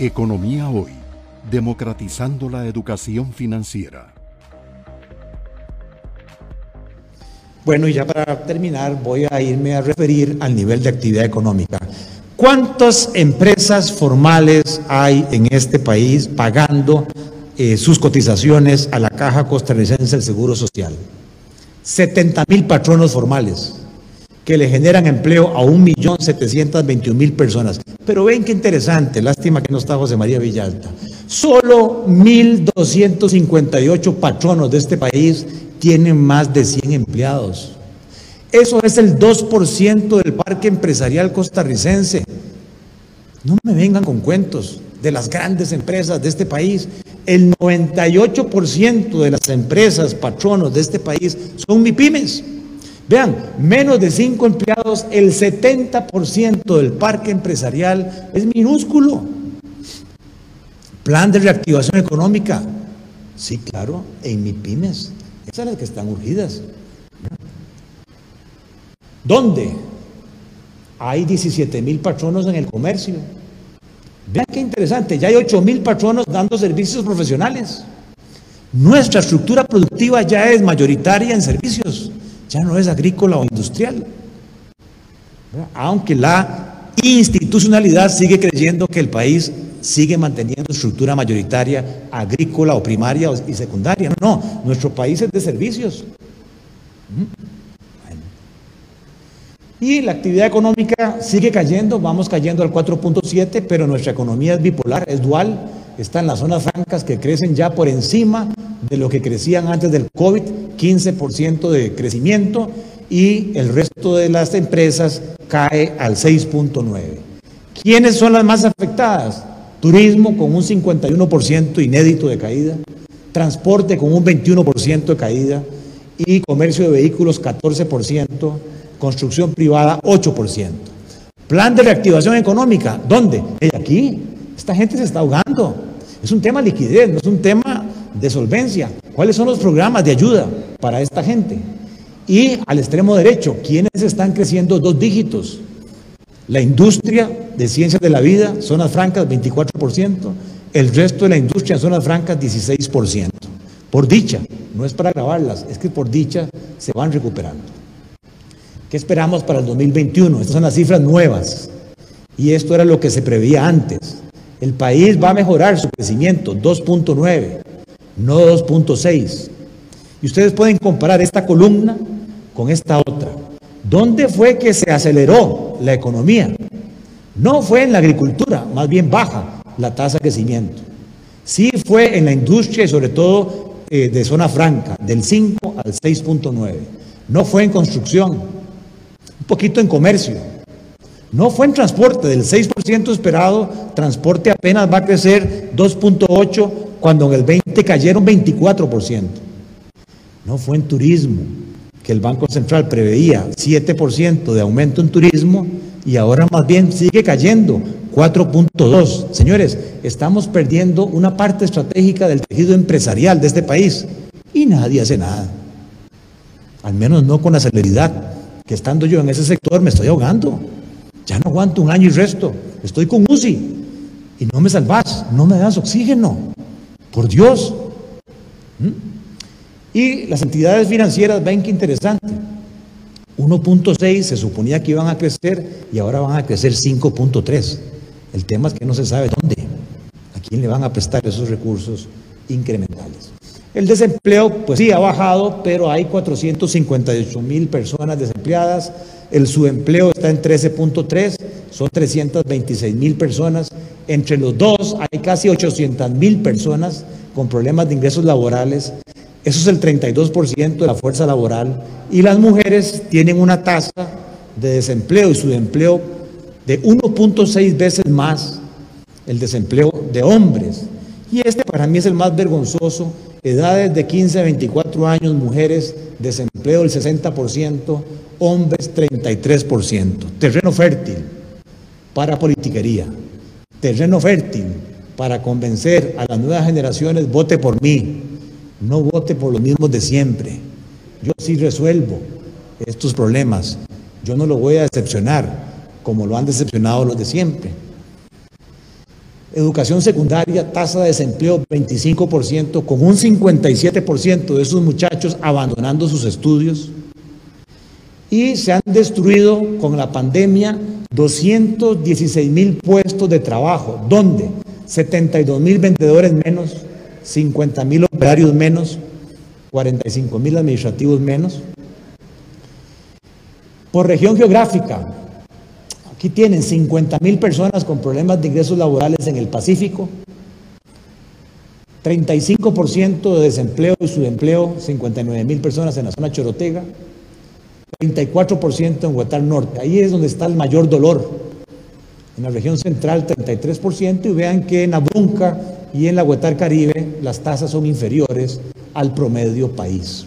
Economía Hoy, democratizando la educación financiera. Bueno, y ya para terminar voy a irme a referir al nivel de actividad económica. ¿Cuántas empresas formales hay en este país pagando eh, sus cotizaciones a la Caja Costarricense del Seguro Social? 70 mil patronos formales que le generan empleo a 1.721.000 personas. Pero ven qué interesante, lástima que no está José María Villalta. Solo 1.258 patronos de este país tienen más de 100 empleados. Eso es el 2% del parque empresarial costarricense. No me vengan con cuentos de las grandes empresas de este país. El 98% de las empresas patronos de este país son MIPIMES. Vean, menos de cinco empleados, el 70% del parque empresarial es minúsculo. Plan de reactivación económica. Sí, claro, en MIPIMES. Esas las que están urgidas. ¿Dónde? Hay 17 mil patronos en el comercio. Vean qué interesante, ya hay 8 mil patronos dando servicios profesionales. Nuestra estructura productiva ya es mayoritaria en servicios ya no es agrícola o industrial. Aunque la institucionalidad sigue creyendo que el país sigue manteniendo estructura mayoritaria agrícola o primaria y secundaria. No, no, nuestro país es de servicios. Y la actividad económica sigue cayendo, vamos cayendo al 4.7, pero nuestra economía es bipolar, es dual, está en las zonas francas que crecen ya por encima de lo que crecían antes del COVID, 15% de crecimiento, y el resto de las empresas cae al 6.9. ¿Quiénes son las más afectadas? Turismo con un 51% inédito de caída, transporte con un 21% de caída y comercio de vehículos 14%, construcción privada 8%. Plan de reactivación económica, ¿dónde? Aquí. Esta gente se está ahogando. Es un tema de liquidez, no es un tema de solvencia. ¿Cuáles son los programas de ayuda para esta gente? Y al extremo derecho, ¿quiénes están creciendo dos dígitos? La industria de ciencias de la vida, zonas francas 24%, el resto de la industria en zonas francas 16%. Por dicha, no es para grabarlas, es que por dicha se van recuperando. ¿Qué esperamos para el 2021? Estas son las cifras nuevas. Y esto era lo que se preveía antes. El país va a mejorar su crecimiento, 2.9, no 2.6. Y ustedes pueden comparar esta columna con esta otra. ¿Dónde fue que se aceleró la economía? No fue en la agricultura, más bien baja la tasa de crecimiento. Sí fue en la industria y sobre todo eh, de zona franca, del 5 al 6.9. No fue en construcción, un poquito en comercio, no fue en transporte, del 6% esperado, transporte apenas va a crecer 2.8 cuando en el 20 cayeron 24%. No fue en turismo, que el Banco Central preveía 7% de aumento en turismo y ahora más bien sigue cayendo 4.2. Señores, estamos perdiendo una parte estratégica del tejido empresarial de este país y nadie hace nada. Al menos no con la celeridad que estando yo en ese sector me estoy ahogando. Ya no aguanto un año y resto. Estoy con UCI. Y no me salvas, no me das oxígeno. Por Dios. ¿Mm? Y las entidades financieras ven que interesante. 1.6 se suponía que iban a crecer y ahora van a crecer 5.3. El tema es que no se sabe dónde, a quién le van a prestar esos recursos incrementales. El desempleo, pues sí, ha bajado, pero hay 458 mil personas desempleadas, el subempleo está en 13.3, son 326 mil personas. Entre los dos hay casi 800 mil personas con problemas de ingresos laborales. Eso es el 32% de la fuerza laboral. Y las mujeres tienen una tasa de desempleo y subempleo de 1.6 veces más el desempleo de hombres. Y este para mí es el más vergonzoso. Edades de 15 a 24 años, mujeres, desempleo del 60%, hombres 33%. Terreno fértil para politiquería. Terreno fértil para convencer a las nuevas generaciones, vote por mí, no vote por los mismos de siempre. Yo sí resuelvo estos problemas. Yo no lo voy a decepcionar como lo han decepcionado los de siempre. Educación secundaria, tasa de desempleo 25%, con un 57% de esos muchachos abandonando sus estudios. Y se han destruido con la pandemia 216 mil puestos de trabajo. ¿Dónde? 72 mil vendedores menos, 50 mil operarios menos, 45 mil administrativos menos. Por región geográfica, aquí tienen 50 mil personas con problemas de ingresos laborales en el Pacífico, 35% de desempleo y subempleo, 59 mil personas en la zona Chorotega, 34% en Huetar Norte. Ahí es donde está el mayor dolor. En la región central 33% y vean que en Abunca y en la Huetar Caribe las tasas son inferiores al promedio país.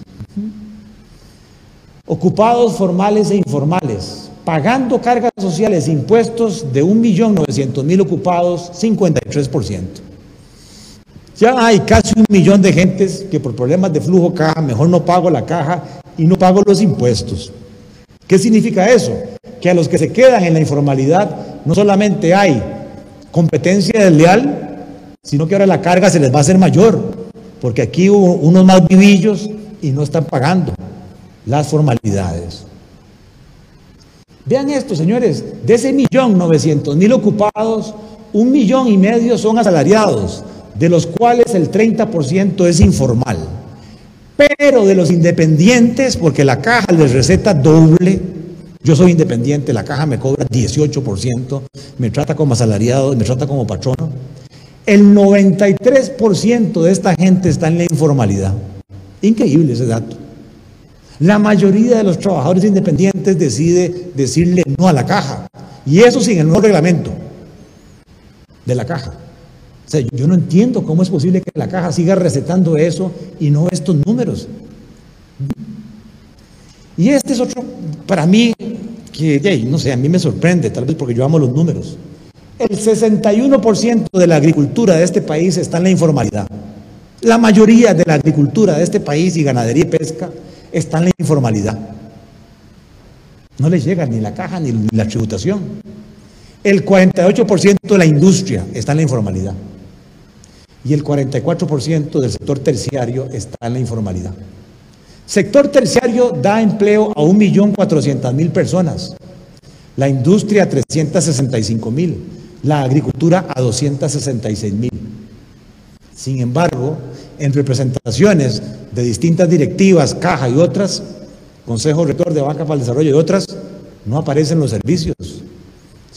Ocupados formales e informales, pagando cargas sociales e impuestos de 1.900.000 ocupados, 53%. Ya hay casi un millón de gentes que por problemas de flujo caja, mejor no pago la caja y no pago los impuestos. ¿Qué significa eso? Que a los que se quedan en la informalidad no solamente hay competencia desleal, sino que ahora la carga se les va a hacer mayor, porque aquí hubo unos más vivillos y no están pagando las formalidades. Vean esto, señores, de ese millón novecientos mil ocupados, un millón y medio son asalariados, de los cuales el 30% es informal. Pero de los independientes, porque la caja les receta doble, yo soy independiente, la caja me cobra 18%, me trata como asalariado, me trata como patrono. El 93% de esta gente está en la informalidad. Increíble ese dato. La mayoría de los trabajadores independientes decide decirle no a la caja. Y eso sin el nuevo reglamento de la caja. O sea, yo no entiendo cómo es posible que la caja siga recetando eso y no estos números. Y este es otro, para mí, que no sé, a mí me sorprende, tal vez porque yo amo los números. El 61% de la agricultura de este país está en la informalidad. La mayoría de la agricultura de este país y ganadería y pesca está en la informalidad. No les llega ni la caja ni la tributación. El 48% de la industria está en la informalidad. Y el 44% del sector terciario está en la informalidad. Sector terciario da empleo a 1.400.000 personas. La industria a 365.000. La agricultura a 266.000. Sin embargo, en representaciones de distintas directivas, caja y otras, Consejo Rector de Banca para el Desarrollo y otras, no aparecen los servicios,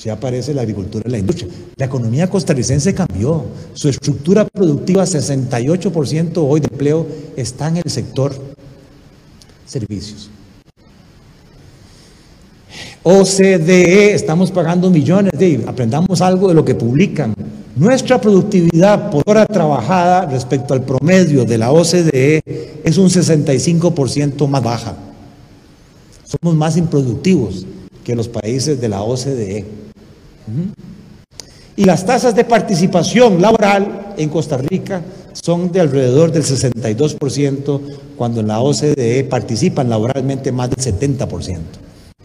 sí aparece la agricultura y la industria. La economía costarricense cambió, su estructura productiva, 68% hoy de empleo está en el sector servicios. OCDE, estamos pagando millones de, aprendamos algo de lo que publican. Nuestra productividad por hora trabajada respecto al promedio de la OCDE es un 65% más baja. Somos más improductivos que los países de la OCDE. Y las tasas de participación laboral en Costa Rica son de alrededor del 62%, cuando en la OCDE participan laboralmente más del 70%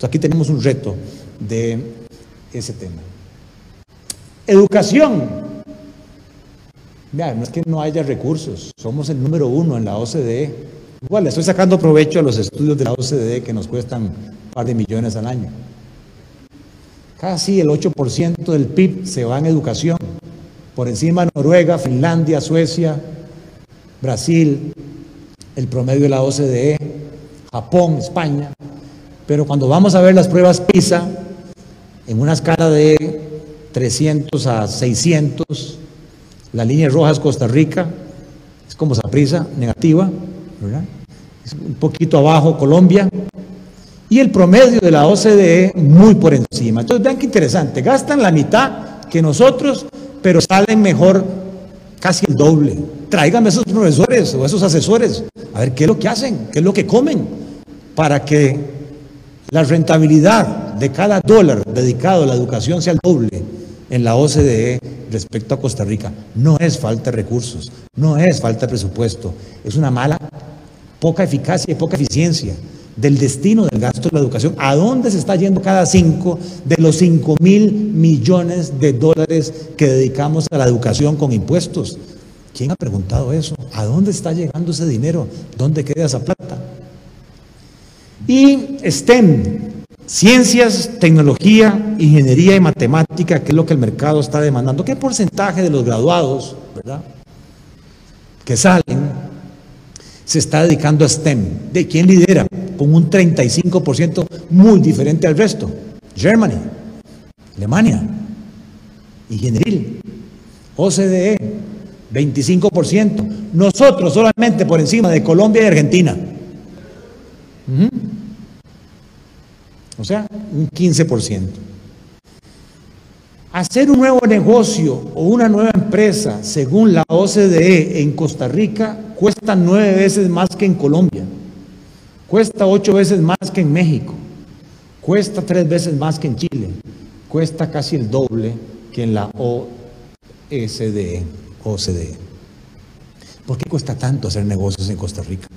aquí tenemos un reto de ese tema. Educación. No es que no haya recursos, somos el número uno en la OCDE. Igual, estoy sacando provecho a los estudios de la OCDE que nos cuestan un par de millones al año. Casi el 8% del PIB se va en educación. Por encima Noruega, Finlandia, Suecia, Brasil, el promedio de la OCDE, Japón, España. Pero cuando vamos a ver las pruebas PISA, en una escala de 300 a 600, la línea roja es Costa Rica, es como prisa negativa, ¿verdad? Es un poquito abajo Colombia, y el promedio de la OCDE muy por encima. Entonces vean qué interesante, gastan la mitad que nosotros, pero salen mejor casi el doble. Tráiganme esos profesores o esos asesores, a ver qué es lo que hacen, qué es lo que comen, para que la rentabilidad de cada dólar dedicado a la educación sea el doble en la OCDE respecto a Costa Rica. No es falta de recursos, no es falta de presupuesto, es una mala, poca eficacia y poca eficiencia del destino del gasto de la educación. ¿A dónde se está yendo cada cinco de los cinco mil millones de dólares que dedicamos a la educación con impuestos? ¿Quién ha preguntado eso? ¿A dónde está llegando ese dinero? ¿Dónde queda esa plata? Y STEM, ciencias, tecnología, ingeniería y matemática, que es lo que el mercado está demandando. ¿Qué porcentaje de los graduados, verdad, que salen se está dedicando a STEM. ¿De quién lidera? Con un 35% muy diferente al resto. Germany, Alemania, Ingeniería, OCDE, 25%. Nosotros solamente por encima de Colombia y Argentina. O sea, un 15%. Hacer un nuevo negocio o una nueva empresa, según la OCDE en Costa Rica, cuesta nueve veces más que en Colombia, cuesta ocho veces más que en México, cuesta tres veces más que en Chile, cuesta casi el doble que en la OCDE. OCDE. ¿Por qué cuesta tanto hacer negocios en Costa Rica?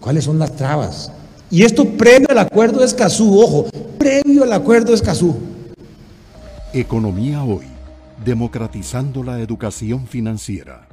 ¿Cuáles son las trabas? Y esto previo al acuerdo de Escazú, ojo, previo al acuerdo de Escazú. Economía hoy, democratizando la educación financiera.